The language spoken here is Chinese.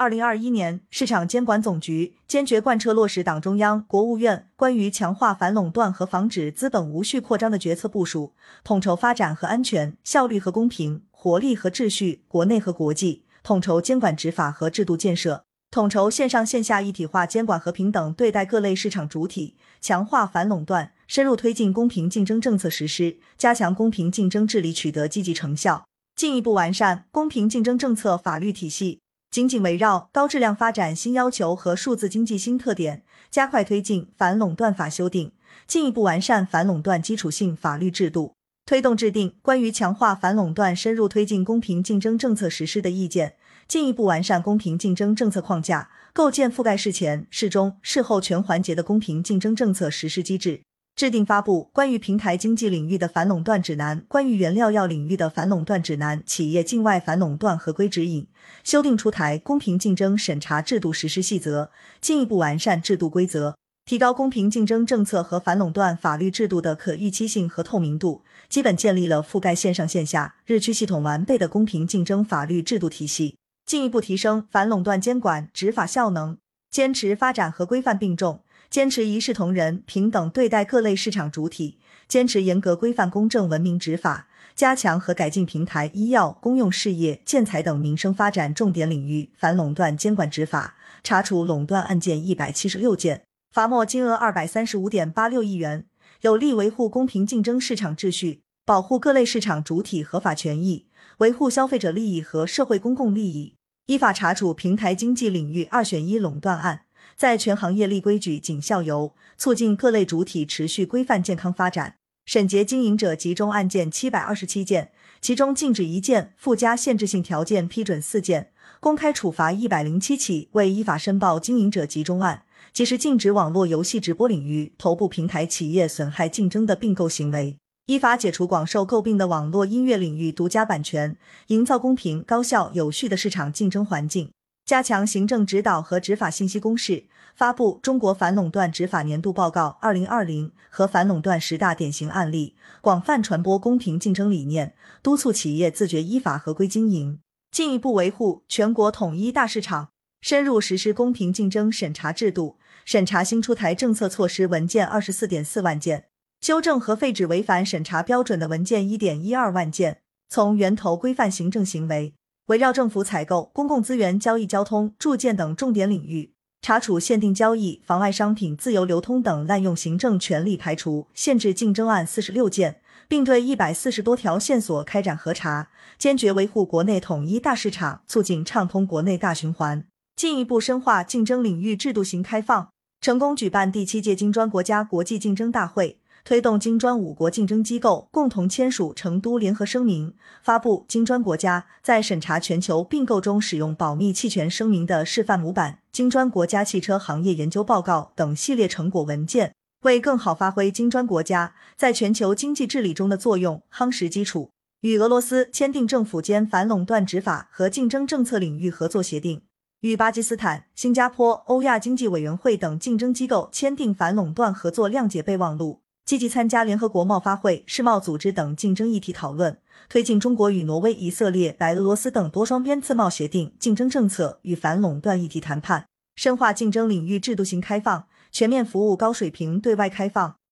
二零二一年，市场监管总局坚决贯彻落实党中央、国务院关于强化反垄断和防止资本无序扩张的决策部署，统筹发展和安全、效率和公平、活力和秩序、国内和国际，统筹监管执法和制度建设，统筹线上线下一体化监管和平等对待各类市场主体，强化反垄断，深入推进公平竞争政策实施，加强公平竞争治理取得积极成效，进一步完善公平竞争政策法律体系。紧紧围绕高质量发展新要求和数字经济新特点，加快推进反垄断法修订，进一步完善反垄断基础性法律制度，推动制定关于强化反垄断、深入推进公平竞争政策实施的意见，进一步完善公平竞争政策框架，构建覆盖事前、事中、事后全环节的公平竞争政策实施机制。制定发布关于平台经济领域的反垄断指南、关于原料药领域的反垄断指南、企业境外反垄断合规指引，修订出台公平竞争审查制度实施细则，进一步完善制度规则，提高公平竞争政策和反垄断法律制度的可预期性和透明度，基本建立了覆盖线上线下、日趋系统完备的公平竞争法律制度体系，进一步提升反垄断监管执法效能，坚持发展和规范并重。坚持一视同仁、平等对待各类市场主体，坚持严格规范、公正文明执法，加强和改进平台、医药、公用事业、建材等民生发展重点领域反垄断监管执法，查处垄断案件一百七十六件，罚没金额二百三十五点八六亿元，有力维护公平竞争市场秩序，保护各类市场主体合法权益，维护消费者利益和社会公共利益，依法查处平台经济领域二选一垄断案。在全行业立规矩、谨效尤，促进各类主体持续规范健康发展。审结经营者集中案件七百二十七件，其中禁止一件，附加限制性条件批准四件，公开处罚一百零七起未依法申报经营者集中案，及时禁止网络游戏直播领域头部平台企业损害竞争的并购行为，依法解除广受诟病的网络音乐领域独家版权，营造公平、高效、有序的市场竞争环境。加强行政指导和执法信息公示，发布《中国反垄断执法年度报告（二零二零）》和反垄断十大典型案例，广泛传播公平竞争理念，督促企业自觉依法合规经营，进一步维护全国统一大市场。深入实施公平竞争审查制度，审查新出台政策措施文件二十四点四万件，修正和废止违反审查标准的文件一点一二万件，从源头规范行政行为。围绕政府采购、公共资源交易、交通、住建等重点领域，查处限定交易、妨碍商品自由流通等滥用行政权力排除、限制竞争案四十六件，并对一百四十多条线索开展核查，坚决维护国内统一大市场，促进畅通国内大循环，进一步深化竞争领域制度型开放，成功举办第七届金砖国家国际竞争大会。推动金砖五国竞争机构共同签署成都联合声明，发布金砖国家在审查全球并购中使用保密弃权声明的示范模板、金砖国家汽车行业研究报告等系列成果文件，为更好发挥金砖国家在全球经济治理中的作用夯实基础。与俄罗斯签订政府间反垄断执法和竞争政策领域合作协定，与巴基斯坦、新加坡、欧亚经济委员会等竞争机构签订反垄断合作谅解备忘录。积极参加联合国贸发会、世贸组织等竞争议题讨论，推进中国与挪威、以色列、白俄罗斯等多双边自贸协定竞争政策与反垄断议题谈判，深化竞争领域制度性开放，全面服务高水平对外开放。